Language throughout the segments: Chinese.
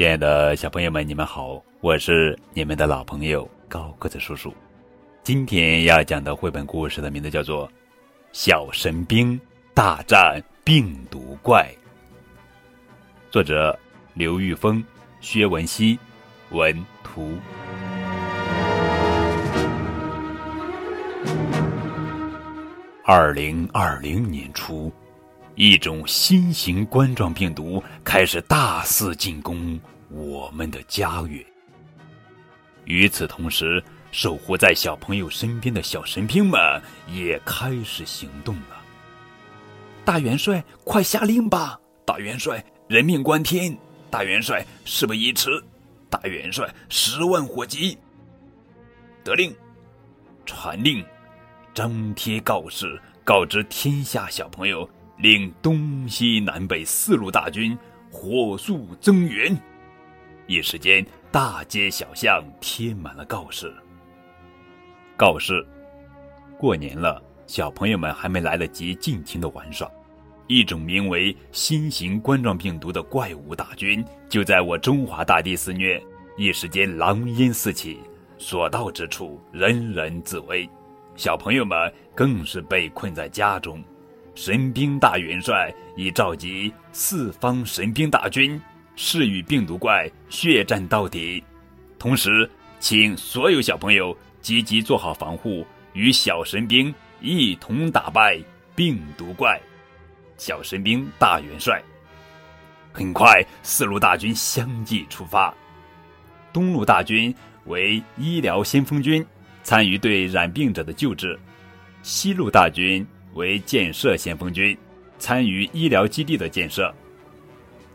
亲爱的小朋友们，你们好，我是你们的老朋友高个子叔叔。今天要讲的绘本故事的名字叫做《小神兵大战病毒怪》，作者刘玉峰、薛文熙，文图。二零二零年初。一种新型冠状病毒开始大肆进攻我们的家园。与此同时，守护在小朋友身边的小神兵们也开始行动了。大元帅，快下令吧！大元帅，人命关天！大元帅，事不宜迟！大元帅，十万火急！得令，传令，张贴告示，告知天下小朋友。令东西南北四路大军火速增援，一时间大街小巷贴满了告示。告示：过年了，小朋友们还没来得及尽情的玩耍，一种名为新型冠状病毒的怪物大军就在我中华大地肆虐，一时间狼烟四起，所到之处人人自危，小朋友们更是被困在家中。神兵大元帅已召集四方神兵大军，誓与病毒怪血战到底。同时，请所有小朋友积极做好防护，与小神兵一同打败病毒怪。小神兵大元帅。很快，四路大军相继出发。东路大军为医疗先锋军，参与对染病者的救治；西路大军。为建设先锋军，参与医疗基地的建设；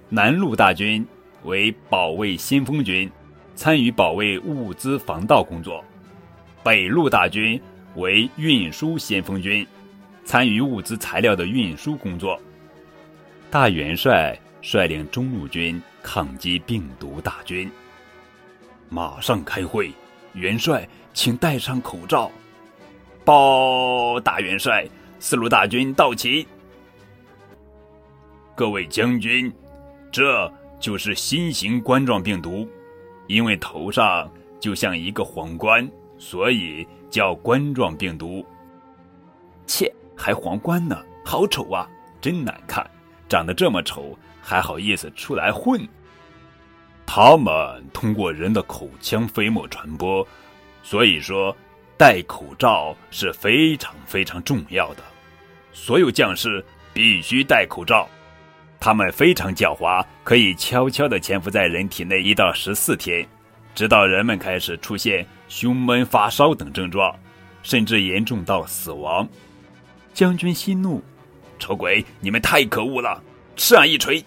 南路大军为保卫先锋军，参与保卫物资防盗工作；北路大军为运输先锋军，参与物资材料的运输工作。大元帅率领中路军抗击病毒大军。马上开会，元帅，请戴上口罩。报，大元帅。四路大军到齐，各位将军，这就是新型冠状病毒，因为头上就像一个皇冠，所以叫冠状病毒。切，还皇冠呢，好丑啊，真难看，长得这么丑，还好意思出来混？他们通过人的口腔飞沫传播，所以说戴口罩是非常非常重要的。所有将士必须戴口罩，他们非常狡猾，可以悄悄地潜伏在人体内一到十四天，直到人们开始出现胸闷、发烧等症状，甚至严重到死亡。将军息怒，丑鬼，你们太可恶了！吃俺一锤！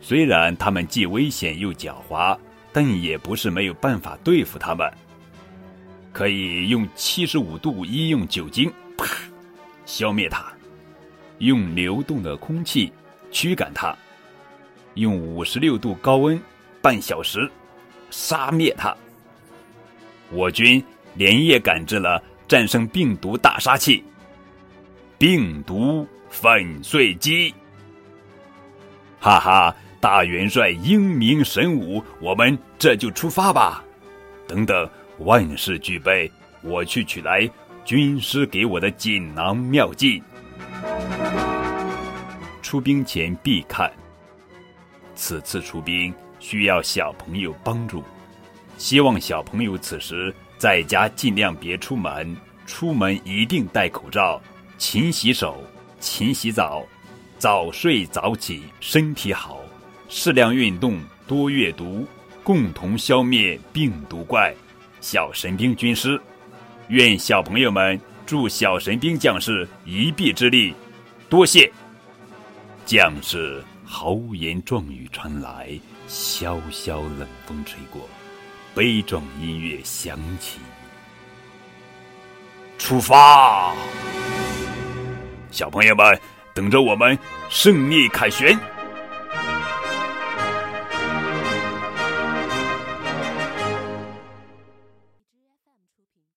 虽然他们既危险又狡猾，但也不是没有办法对付他们。可以用七十五度医用酒精，啪。消灭它，用流动的空气驱赶它，用五十六度高温半小时杀灭它。我军连夜赶制了战胜病毒大杀器——病毒粉碎机。哈哈，大元帅英明神武，我们这就出发吧！等等，万事俱备，我去取来。军师给我的锦囊妙计，出兵前必看。此次出兵需要小朋友帮助，希望小朋友此时在家尽量别出门，出门一定戴口罩，勤洗手，勤洗澡，早睡早起，身体好，适量运动，多阅读，共同消灭病毒怪。小神兵军师。愿小朋友们助小神兵将士一臂之力，多谢。将士豪言壮语传来，萧萧冷风吹过，悲壮音乐响起。出发！小朋友们，等着我们胜利凯旋。